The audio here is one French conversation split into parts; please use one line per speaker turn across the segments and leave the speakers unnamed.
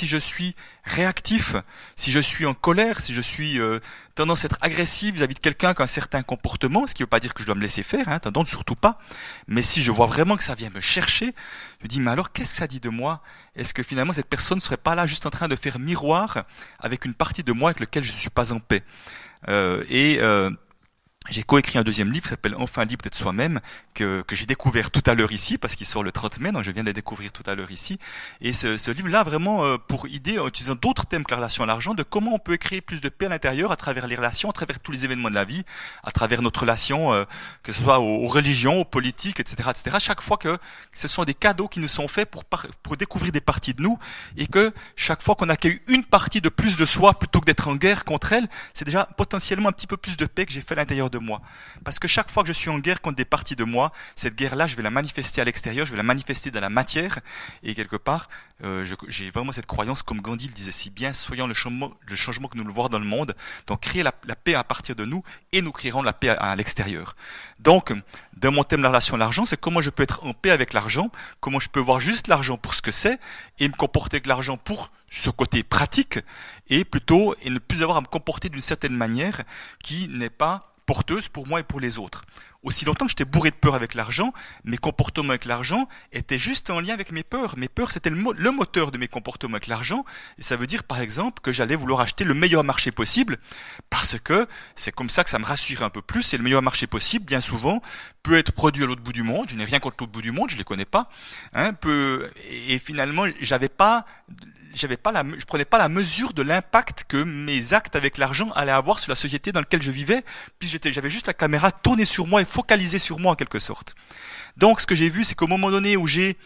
si je suis réactif, si je suis en colère, si je suis euh, tendance à être agressif vis-à-vis de quelqu'un qui a un certain comportement, ce qui ne veut pas dire que je dois me laisser faire, hein, tendance surtout pas, mais si je vois vraiment que ça vient me chercher, je me dis, mais alors qu'est-ce que ça dit de moi? Est-ce que finalement cette personne ne serait pas là juste en train de faire miroir avec une partie de moi avec laquelle je ne suis pas en paix? Euh, Et euh, j'ai coécrit un deuxième livre qui s'appelle Enfin libre d'être soi-même, que, que j'ai découvert tout à l'heure ici, parce qu'il sort le 30 mai, donc je viens de le découvrir tout à l'heure ici. Et ce, ce livre-là, vraiment, euh, pour idée, en utilisant d'autres thèmes que la relation à l'argent, de comment on peut créer plus de paix à l'intérieur à travers les relations, à travers tous les événements de la vie, à travers notre relation, euh, que ce soit aux, religions, aux politiques, etc., etc. Chaque fois que ce sont des cadeaux qui nous sont faits pour, pour découvrir des parties de nous, et que chaque fois qu'on accueille une partie de plus de soi, plutôt que d'être en guerre contre elle, c'est déjà potentiellement un petit peu plus de paix que j'ai fait à l'intérieur de moi. Parce que chaque fois que je suis en guerre contre des parties de moi, cette guerre-là, je vais la manifester à l'extérieur, je vais la manifester dans la matière. Et quelque part, euh, j'ai vraiment cette croyance, comme Gandhi le disait si bien, soyons le changement, que nous le voyons dans le monde. Donc, créer la, paix à partir de nous et nous créerons la paix à, à l'extérieur. Donc, dans mon thème la relation à l'argent, c'est comment je peux être en paix avec l'argent, comment je peux voir juste l'argent pour ce que c'est et me comporter avec l'argent pour ce côté pratique et plutôt et ne plus avoir à me comporter d'une certaine manière qui n'est pas porteuse pour moi et pour les autres. Aussi longtemps que j'étais bourré de peur avec l'argent, mes comportements avec l'argent étaient juste en lien avec mes peurs. Mes peurs, c'était le, mo le, moteur de mes comportements avec l'argent. Et ça veut dire, par exemple, que j'allais vouloir acheter le meilleur marché possible, parce que c'est comme ça que ça me rassure un peu plus. Et le meilleur marché possible, bien souvent, peut être produit à l'autre bout du monde. Je n'ai rien contre l'autre bout du monde, je les connais pas. Hein, peut, et finalement, j'avais pas, j'avais pas la, je prenais pas la mesure de l'impact que mes actes avec l'argent allaient avoir sur la société dans laquelle je vivais, puis j'avais juste la caméra tournée sur moi focalisée sur moi en quelque sorte. Donc, ce que j'ai vu, c'est qu'au moment donné où j'ai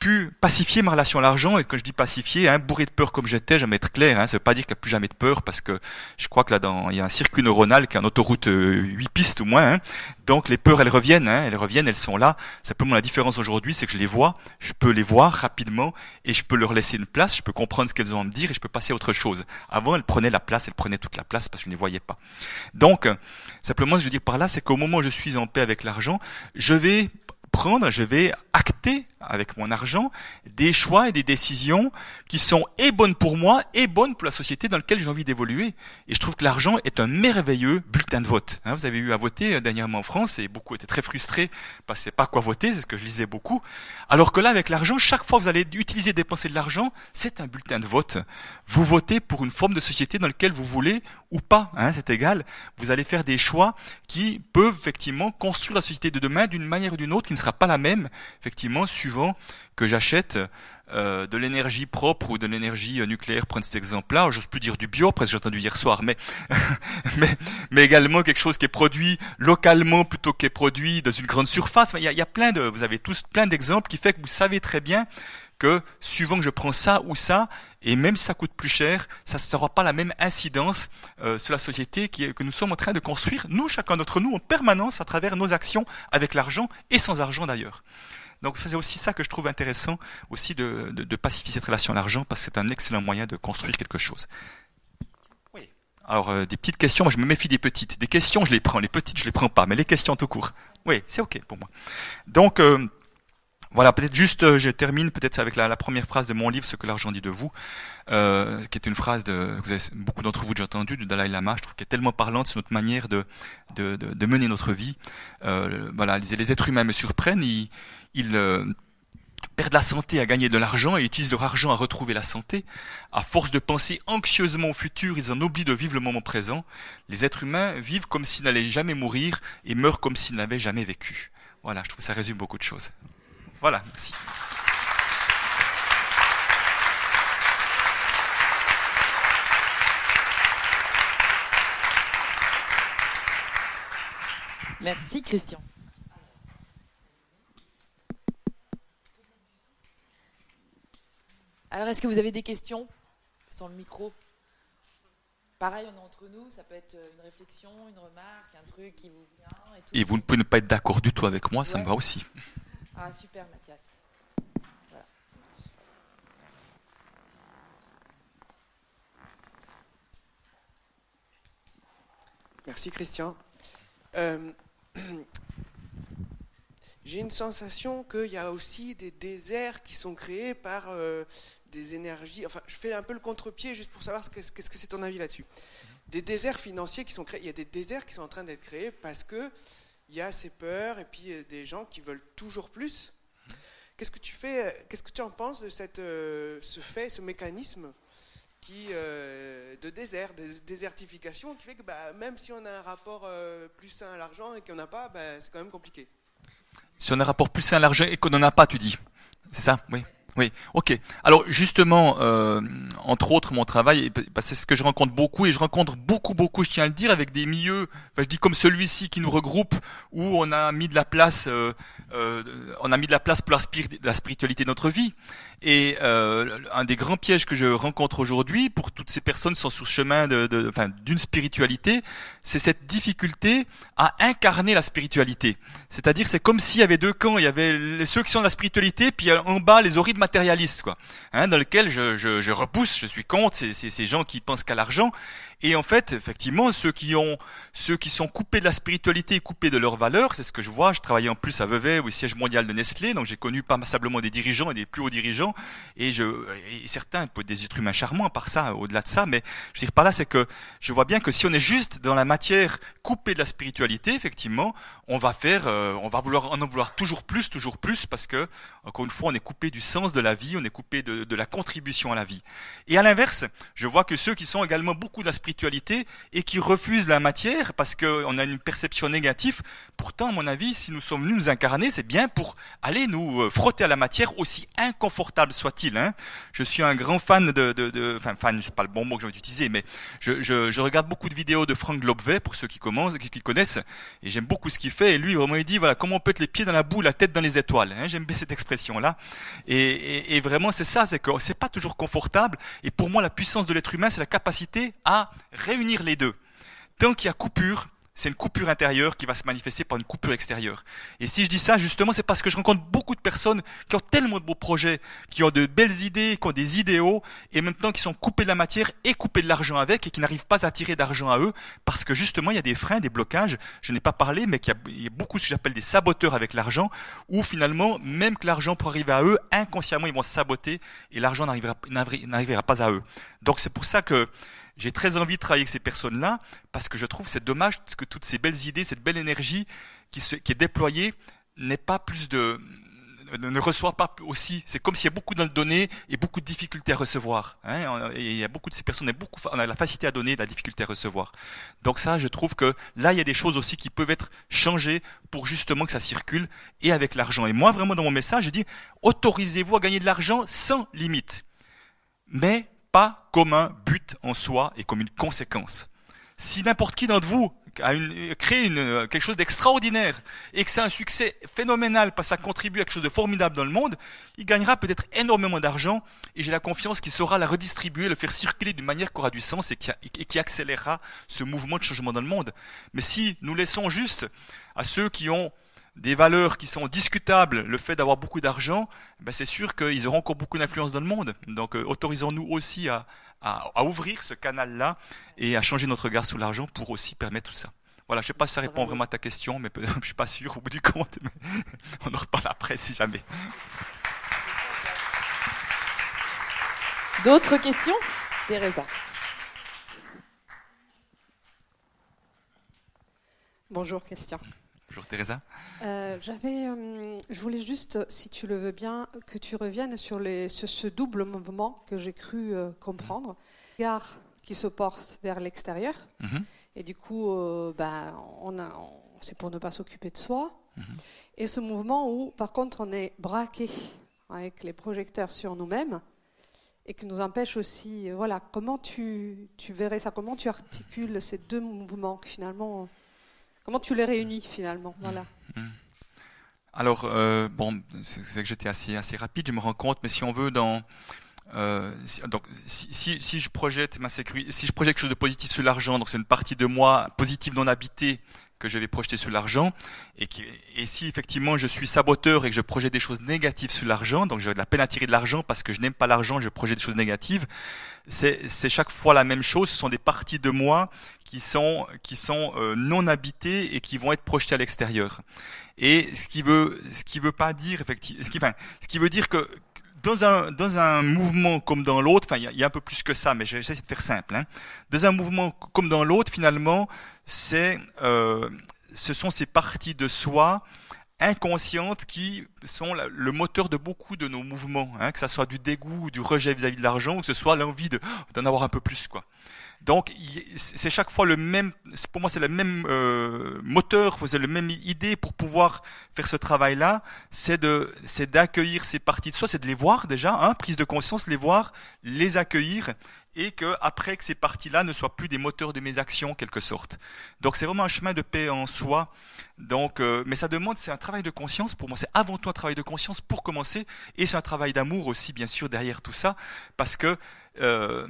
pu pacifier ma relation à l'argent, et quand je dis pacifier, hein, bourré de peur comme j'étais, jamais être clair, hein, ça veut pas dire qu'il n'y a plus jamais de peur, parce que je crois que là, dans, il y a un circuit neuronal qui est en autoroute euh, 8 pistes ou moins, hein, donc les peurs, elles reviennent, hein, elles reviennent, elles sont là. Simplement, la différence aujourd'hui, c'est que je les vois, je peux les voir rapidement, et je peux leur laisser une place, je peux comprendre ce qu'elles ont à me dire, et je peux passer à autre chose. Avant, elles prenaient la place, elles prenaient toute la place, parce que je ne les voyais pas. Donc, simplement, ce que je veux dire par là, c'est qu'au moment où je suis en paix avec l'argent, je vais prendre, je vais avec mon argent des choix et des décisions qui sont et bonnes pour moi et bonnes pour la société dans laquelle j'ai envie d'évoluer. Et je trouve que l'argent est un merveilleux bulletin de vote. Hein, vous avez eu à voter euh, dernièrement en France et beaucoup étaient très frustrés parce que pas quoi voter, c'est ce que je lisais beaucoup. Alors que là, avec l'argent, chaque fois que vous allez utiliser, dépenser de l'argent, c'est un bulletin de vote. Vous votez pour une forme de société dans laquelle vous voulez ou pas, hein, c'est égal. Vous allez faire des choix qui peuvent effectivement construire la société de demain d'une manière ou d'une autre qui ne sera pas la même, effectivement, suivant que j'achète euh, de l'énergie propre ou de l'énergie nucléaire, prenez cet exemple-là, j'ose plus dire du bio, presque j'ai entendu hier soir, mais, mais, mais également quelque chose qui est produit localement plutôt qui est produit dans une grande surface. Il y a, plein de, vous avez tous plein d'exemples qui fait que vous savez très bien que suivant que je prends ça ou ça, et même si ça coûte plus cher, ça ne sera pas la même incidence euh, sur la société que nous sommes en train de construire, nous, chacun d'entre nous, en permanence, à travers nos actions, avec l'argent et sans argent d'ailleurs. Donc c'est aussi ça que je trouve intéressant aussi de, de, de pacifier cette relation à l'argent parce que c'est un excellent moyen de construire quelque chose. Oui. Alors euh, des petites questions, moi je me méfie des petites. Des questions je les prends, les petites je les prends pas, mais les questions tout court. Oui, c'est ok pour moi. Donc euh, voilà, peut-être juste, euh, je termine peut-être avec la, la, première phrase de mon livre, Ce que l'argent dit de vous, euh, qui est une phrase de, vous avez beaucoup d'entre vous déjà entendu, du Dalai Lama, je trouve qu'elle est tellement parlante sur notre manière de, de, de, de mener notre vie. Euh, voilà, les, les, êtres humains me surprennent, ils, ils euh, perdent la santé à gagner de l'argent et utilisent leur argent à retrouver la santé. À force de penser anxieusement au futur, ils en oublient de vivre le moment présent. Les êtres humains vivent comme s'ils n'allaient jamais mourir et meurent comme s'ils n'avaient jamais vécu. Voilà, je trouve que ça résume beaucoup de choses. Voilà, merci.
Merci Christian. Alors, est-ce que vous avez des questions sans le micro? Pareil, on est entre nous, ça peut être une réflexion, une remarque, un truc qui vous vient.
Et, tout et vous ne pouvez ne pas être d'accord du tout avec moi, ça ouais. me va aussi.
Ah, super, Mathias.
Merci, Christian. Euh, J'ai une sensation qu'il y a aussi des déserts qui sont créés par euh, des énergies. Enfin, je fais un peu le contre-pied juste pour savoir qu'est-ce que c'est ton avis là-dessus. Des déserts financiers qui sont créés. Il y a des déserts qui sont en train d'être créés parce que il y a ces peurs et puis euh, des gens qui veulent toujours plus. Qu'est-ce que tu fais euh, Qu'est-ce que tu en penses de cette, euh, ce fait, ce mécanisme qui, de désert, de désertification, qui fait que bah, même si on a un rapport plus sain à l'argent et qu'on n'a pas, bah, c'est quand même compliqué?
Si on a un rapport plus sain à l'argent et qu'on n'en a pas, tu dis C'est ça? Oui. Oui, ok. Alors justement, entre autres, mon travail, bah, c'est ce que je rencontre beaucoup et je rencontre beaucoup, beaucoup, je tiens à le dire, avec des milieux, enfin, je dis comme celui-ci qui nous regroupe, où on a mis de la place, euh, euh, on a mis de la place pour la, spiritualité de notre vie. Et euh, un des grands pièges que je rencontre aujourd'hui pour toutes ces personnes qui sont sur chemin de, de, d'une spiritualité, c'est cette difficulté à incarner la spiritualité. C'est-à-dire, c'est comme s'il y avait deux camps. Il y avait ceux qui sont dans la spiritualité, puis en bas les horribles matérialistes, quoi, hein, dans lequel je, je, je, repousse, je suis contre. C'est, c'est ces gens qui pensent qu'à l'argent. Et en fait, effectivement, ceux qui ont, ceux qui sont coupés de la spiritualité, coupés de leurs valeurs, c'est ce que je vois. Je travaillais en plus à Vevey, au siège mondial de Nestlé, donc j'ai connu pas simplement des dirigeants et des plus hauts dirigeants, et je, et certains des êtres humains charmants, à part ça, au-delà de ça, mais je veux dire par là, c'est que je vois bien que si on est juste dans la matière coupée de la spiritualité, effectivement, on va faire, euh, on va vouloir en vouloir toujours plus, toujours plus, parce que encore une fois, on est coupé du sens de la vie, on est coupé de, de la contribution à la vie. Et à l'inverse, je vois que ceux qui sont également beaucoup de la spiritualité et qui refusent la matière parce qu'on a une perception négative. Pourtant, à mon avis, si nous sommes venus nous incarner, c'est bien pour aller nous euh, frotter à la matière, aussi inconfortable soit-il. Hein. Je suis un grand fan de, enfin fan, c'est pas le bon mot que je vais utiliser, mais je, regarde beaucoup de vidéos de Frank Lobvet pour ceux qui commencent, qui, connaissent, et j'aime beaucoup ce qu'il fait. Et lui, vraiment, il dit voilà comment on peut être les pieds dans la boue, la tête dans les étoiles. Hein. J'aime bien cette expression-là. Et, et vraiment, c'est ça, c'est que c'est pas toujours confortable. Et pour moi, la puissance de l'être humain, c'est la capacité à réunir les deux. Tant qu'il y a coupure, c'est une coupure intérieure qui va se manifester par une coupure extérieure. Et si je dis ça, justement, c'est parce que je rencontre beaucoup de personnes qui ont tellement de beaux projets, qui ont de belles idées, qui ont des idéaux, et maintenant qui sont coupés de la matière et coupés de l'argent avec, et qui n'arrivent pas à tirer d'argent à eux, parce que justement, il y a des freins, des blocages. Je n'ai pas parlé, mais qu'il y, a beaucoup ce que j'appelle des saboteurs avec l'argent, où finalement, même que l'argent pour arriver à eux, inconsciemment, ils vont saboter, et l'argent n'arrivera pas à eux. Donc c'est pour ça que j'ai très envie de travailler avec ces personnes-là parce que je trouve c'est dommage que toutes ces belles idées, cette belle énergie qui, qui est déployée n'ait pas plus de ne reçoit pas aussi. C'est comme s'il y a beaucoup dans le donner et beaucoup de difficultés à recevoir. Hein. Et il y a beaucoup de ces personnes, on a, beaucoup, on a la facilité à donner, la difficulté à recevoir. Donc ça, je trouve que là, il y a des choses aussi qui peuvent être changées pour justement que ça circule et avec l'argent. Et moi, vraiment, dans mon message, je dis, autorisez-vous à gagner de l'argent sans limite. Mais pas comme un but en soi et comme une conséquence. Si n'importe qui d'entre vous a une, une, quelque chose d'extraordinaire et que c'est un succès phénoménal parce que ça contribue à quelque chose de formidable dans le monde, il gagnera peut-être énormément d'argent et j'ai la confiance qu'il saura la redistribuer, le faire circuler d'une manière qui aura du sens et qui, et qui accélérera ce mouvement de changement dans le monde. Mais si nous laissons juste à ceux qui ont des valeurs qui sont discutables, le fait d'avoir beaucoup d'argent, ben c'est sûr qu'ils auront encore beaucoup d'influence dans le monde. Donc euh, autorisons-nous aussi à, à, ouvrir ce canal-là et à changer notre regard sur l'argent pour aussi permettre tout ça. Voilà, je ne sais pas si ça répond vraiment à ta question, mais je ne suis pas sûr au bout du compte. Mais on en reparle après si jamais.
D'autres questions? Teresa.
Bonjour Christian.
Bonjour Teresa.
Euh, j'avais, euh, je voulais juste, si tu le veux bien, que tu reviennes sur, les, ce double mouvement que j'ai cru euh, comprendre. Regard qui se porte vers l'extérieur. Mhm. Et du coup, ben, on a, c'est pour ne pas s'occuper de soi. Mhm. Et ce mouvement où, par contre, on est braqué avec les projecteurs sur nous-mêmes et qui nous empêche aussi. Voilà, comment tu, tu verrais ça? Comment tu articules ces deux mouvements finalement Comment tu les réunis finalement? Voilà. Mmh, mmh.
Alors, euh, bon, c'est que j'étais assez rapide, je me rends compte, mais si on veut, dans, euh, donc, si, si, je projette ma sécurité, si je projette quelque chose de positif sur l'argent, donc c'est une partie de moi positive non habitée que je vais projeter sur l'argent, et, et si effectivement je suis saboteur et que je projette des choses négatives sur l'argent, donc j'ai de la peine à tirer de l'argent parce que je n'aime pas l'argent, je projette des choses négatives, c'est chaque fois la même chose. Ce sont des parties de moi qui sont qui sont euh, non habitées et qui vont être projetées à l'extérieur. Et ce qui veut ce qui veut pas dire effectivement, ce qui, enfin, ce qui veut dire que dans un, dans un mouvement comme dans l'autre, enfin, il y, a un peu plus que ça, mais j'essaie de faire simple. Hein. Dans un mouvement comme dans l'autre, finalement, c'est, euh, ce sont ces parties de soi inconscientes qui sont le moteur de beaucoup de nos mouvements, hein, que ce soit du dégoût du rejet vis-à-vis de l'argent, ou que ce soit l'envie d'en avoir un peu plus, quoi. Donc c'est chaque fois le même, pour moi c'est le même euh, moteur, c'est la même idée pour pouvoir faire ce travail-là, c'est de, c'est d'accueillir ces parties de soi, c'est de les voir déjà, hein, prise de conscience, les voir, les accueillir, et que après que ces parties-là ne soient plus des moteurs de mes actions quelque sorte. Donc c'est vraiment un chemin de paix en soi. Donc, euh, mais ça demande, c'est un travail de conscience pour moi. C'est avant tout un travail de conscience pour commencer, et c'est un travail d'amour aussi bien sûr derrière tout ça, parce que euh,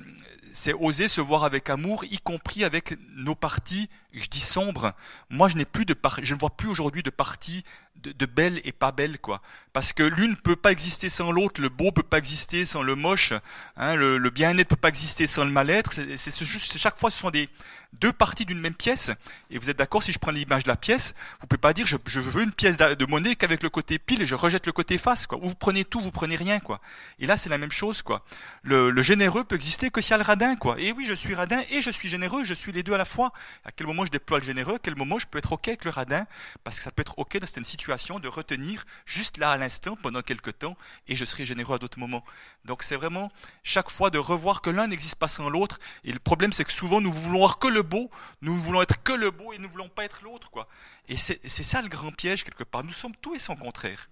c'est oser se voir avec amour, y compris avec nos parties, je dis sombres. Moi, je n'ai plus de je ne vois plus aujourd'hui de parties de, belles et pas belles, quoi. Parce que l'une peut pas exister sans l'autre, le beau peut pas exister sans le moche, hein, le, bien-être peut pas exister sans le mal-être. C'est chaque fois, ce sont des, deux parties d'une même pièce, et vous êtes d'accord si je prends l'image de la pièce, vous pouvez pas dire je, veux une pièce de monnaie qu'avec le côté pile et je rejette le côté face, quoi. Ou vous prenez tout, vous prenez rien, quoi. Et là, c'est la même chose, quoi. Le, généreux peut exister que s'il y a le radin, quoi. Et oui, je suis radin et je suis généreux, je suis les deux à la fois. À quel moment je déploie le généreux, à quel moment je peux être ok avec le radin, parce que ça peut être ok dans cette situation de retenir juste là à l'instant pendant quelques temps, et je serai généreux à d'autres moments. Donc c'est vraiment chaque fois de revoir que l'un n'existe pas sans l'autre. Et le problème, c'est que souvent nous voulons voir que le beau, nous voulons être que le beau et nous ne voulons pas être l'autre, quoi. Et c'est ça le grand piège quelque part. Nous sommes tout et son contraire.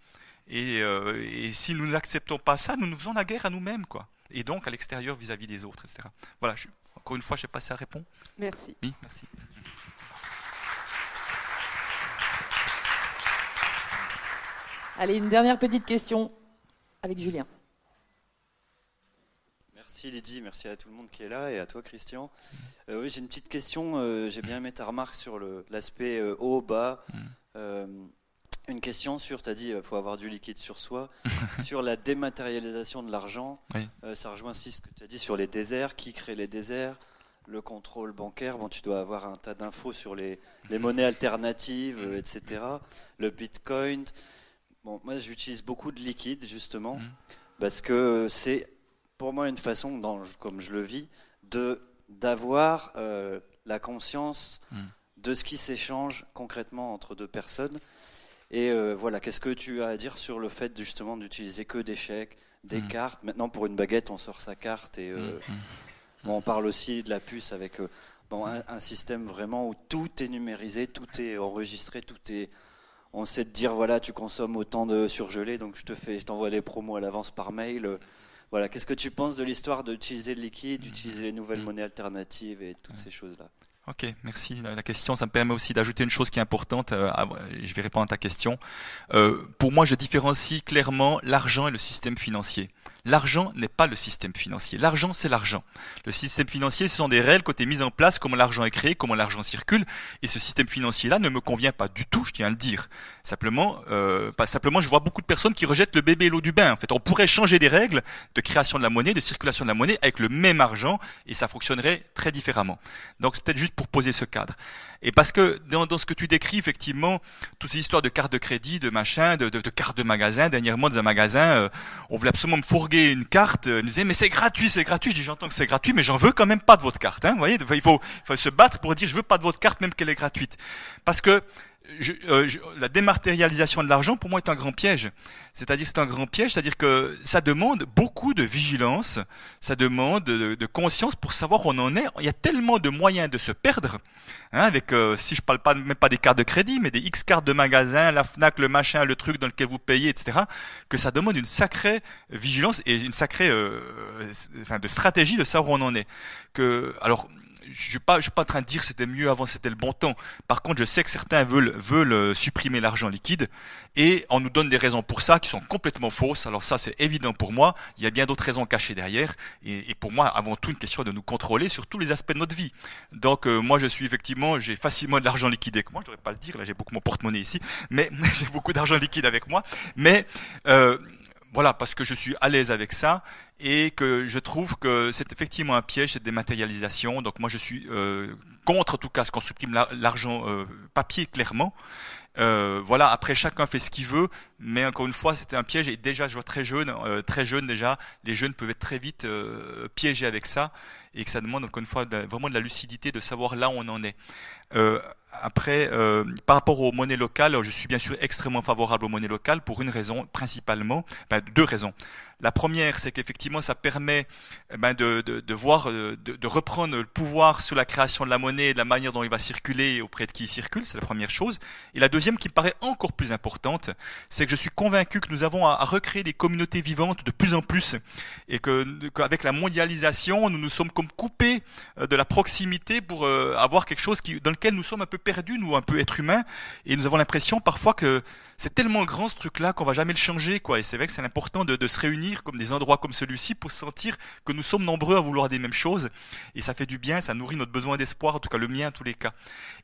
Et, euh, et si nous n'acceptons pas ça, nous nous faisons la guerre à nous-mêmes, quoi. Et donc à l'extérieur vis-à-vis des autres, etc. Voilà. encore une fois, je sais pas si ça répond.
Merci.
Oui, merci.
Allez, une dernière petite question avec Julien.
Merci Lydie, merci à tout le monde qui est là et à toi Christian. Euh, oui, j'ai une petite question. Euh, j'ai bien aimé ta remarque sur l'aspect euh, haut, bas. Une question sur, tu as dit, il faut avoir du liquide sur soi. sur la dématérialisation de l'argent, ça rejoint aussi ce que tu as dit sur les déserts. Qui crée les déserts? Le contrôle bancaire, bon, tu dois avoir un tas d'infos sur les, les, monnaies alternatives, etc. Le bitcoin. Bon, moi, j'utilise beaucoup de liquide, justement, mm. parce que c'est pour moi une façon, dans, comme je le vis, de d'avoir euh, la conscience hmm. de ce qui s'échange concrètement entre deux personnes. Et euh, voilà, qu'est-ce que tu as à dire sur le fait justement d'utiliser que des chèques, des hmm. cartes? Maintenant, pour une baguette, on sort sa carte et euh, on parle aussi de la puce avec bon, un, système vraiment où tout est numérisé, tout est enregistré, tout est. On sait te dire voilà, tu consommes autant de surgelés, donc je te fais, je t'envoie les promos à l'avance par mail. Voilà, qu'est-ce que tu penses de l'histoire d'utiliser le liquide, d'utiliser les nouvelles mm. monnaies alternatives et toutes ces choses-là?
Ok, merci. La question, ça me permet aussi d'ajouter une chose qui est importante. Euh, je vais répondre à ta question. Euh, pour moi, je différencie clairement l'argent et le système financier. L'argent n'est pas le système financier. L'argent, c'est l'argent. Le système financier, ce sont des règles côté mises en place, comment l'argent est créé, comment l'argent circule. Et ce système financier-là ne me convient pas du tout, je tiens à le dire. Simplement, euh, pas simplement, je vois beaucoup de personnes qui rejettent le bébé et l'eau du bain. En fait, on pourrait changer des règles de création de la monnaie, de circulation de la monnaie avec le même argent, et ça fonctionnerait très différemment. Donc, c'est peut-être juste pour poser ce cadre. Et parce que dans, ce que tu décris, effectivement, toutes ces histoires de cartes de crédit, de machin, de cartes de magasin, dernièrement dans un magasin, euh, on voulait absolument me fourguer une carte, euh, nous disait mais c'est gratuit, c'est gratuit. Je dis j'entends que c'est gratuit, mais j'en veux quand même pas de votre carte. Hein, vous voyez, il faut, il faut se battre pour dire je veux pas de votre carte même qu'elle est gratuite, parce que euh, la dématérialisation de l'argent, pour moi, est un grand piège. C'est-à-dire, c'est un grand piège, c'est-à-dire que ça demande beaucoup de vigilance, ça demande de, conscience pour savoir où on en est. Il y a tellement de moyens de se perdre, hein, avec, euh, si je parle pas même pas des cartes de crédit, mais des X cartes de magasin, la Fnac, le machin, le truc dans lequel vous payez, etc., que ça demande une sacrée vigilance et une sacrée, euh, enfin, de stratégie de savoir où on en est. Que, alors, je suis pas, suis pas en train de dire c'était mieux avant, c'était le bon temps. Par contre, je sais que certains veulent, euh, supprimer l'argent liquide et on nous donne des raisons pour ça qui sont complètement fausses. Alors ça, c'est évident pour moi. Il y a bien d'autres raisons cachées derrière et, et, pour moi, avant tout, une question de nous contrôler sur tous les aspects de notre vie. Donc euh, moi, je suis effectivement, j'ai facilement de l'argent liquide avec moi. Je devrais pas le dire. Là, j'ai beaucoup mon porte-monnaie ici, mais j'ai beaucoup d'argent liquide avec moi. Mais euh, voilà, parce que je suis à l'aise avec ça et que je trouve que c'est effectivement un piège, cette dématérialisation. Donc moi, je suis euh, contre, en tout cas, qu'on supprime l'argent euh, papier, clairement. Euh, voilà, après chacun fait ce qu'il veut, mais encore une fois, c'était un piège et déjà je vois très jeune, très jeune déjà, les jeunes peuvent être très vite euh, piégés avec ça et que ça demande encore une fois vraiment de la lucidité de savoir là où on en est. Après, euh, par rapport aux monnaies locales, je suis bien sûr extrêmement favorable aux monnaies locales pour une raison principalement, ben, deux raisons. La première, c'est qu'effectivement, ça permet eh ben, de, de, de, voir, euh, de, de, reprendre le pouvoir sur la création de la monnaie et de la manière dont il va circuler auprès de qui il circule. C'est la première chose. Et la deuxième, qui me paraît encore plus importante, c'est que je suis convaincu que nous avons à, recréer des communautés vivantes de plus en plus et que qu'avec la mondialisation, nous nous sommes comme coupés euh, de la proximité pour euh, avoir quelque chose qui, dans lequel nous sommes un peu perdus, nous, un peu être humains, et nous avons l'impression parfois que c'est tellement grand ce truc-là qu'on va jamais le changer, quoi. Et c'est vrai que c'est important de, de, se réunir comme des endroits comme celui-ci pour sentir que nous sommes nombreux à vouloir des mêmes choses. Et ça fait du bien, ça nourrit notre besoin d'espoir, en tout cas le mien en tous les cas.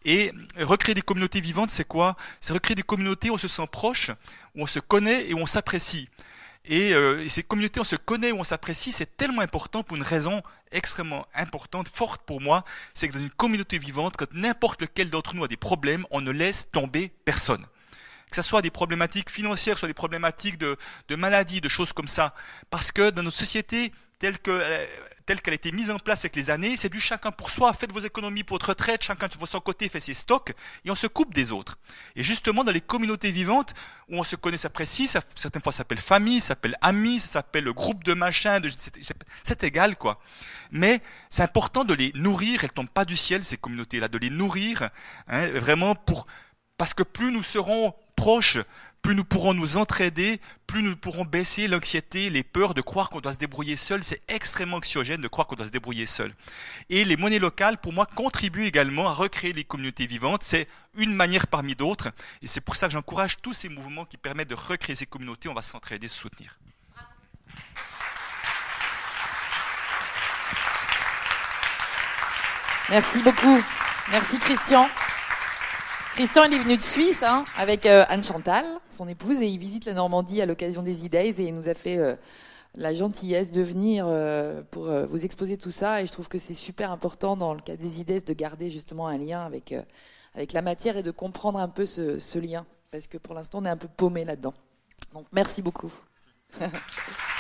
Et recréer des communautés vivantes, c'est quoi? C'est recréer des communautés où on se sent proche, où on se connaît et où on s'apprécie. Et, euh, et, ces communautés, on se connaît, où on s'apprécie, c'est tellement important pour une raison extrêmement importante, forte pour moi, c'est que dans une communauté vivante, quand n'importe lequel d'entre nous a des problèmes, on ne laisse tomber personne que ce soit des problématiques financières, soit des problématiques de, de maladie, de choses comme ça. Parce que dans notre société euh, telle qu'elle a été mise en place avec les années, c'est du chacun pour soi, faites vos économies pour votre retraite, chacun de son côté fait ses stocks, et on se coupe des autres. Et justement, dans les communautés vivantes, où on se connaît, s'apprécie, ça, certaines fois ça s'appelle famille, ça s'appelle ami, ça s'appelle groupe de machin, c'est égal, quoi. Mais c'est important de les nourrir, elles tombent pas du ciel, ces communautés-là, de les nourrir, hein, vraiment pour, parce que plus nous serons proches, plus nous pourrons nous entraider, plus nous pourrons baisser l'anxiété, les peurs de croire qu'on doit se débrouiller seul. C'est extrêmement anxiogène de croire qu'on doit se débrouiller seul. Et les monnaies locales, pour moi, contribuent également à recréer les communautés vivantes. C'est une manière parmi d'autres. Et c'est pour ça que j'encourage tous ces mouvements qui permettent de recréer ces communautés. On va s'entraider, se soutenir.
Merci beaucoup. Merci Christian. Christian, il est venu de Suisse hein, avec euh, Anne Chantal, son épouse, et il visite la Normandie à l'occasion des E-Days et il nous a fait euh, la gentillesse de venir euh, pour vous exposer tout ça. Et je trouve que c'est super important dans le cas des E-Days de garder justement un lien avec, avec la matière et de comprendre un peu ce, ce lien, parce que pour l'instant on est un peu paumé là-dedans. Donc merci beaucoup.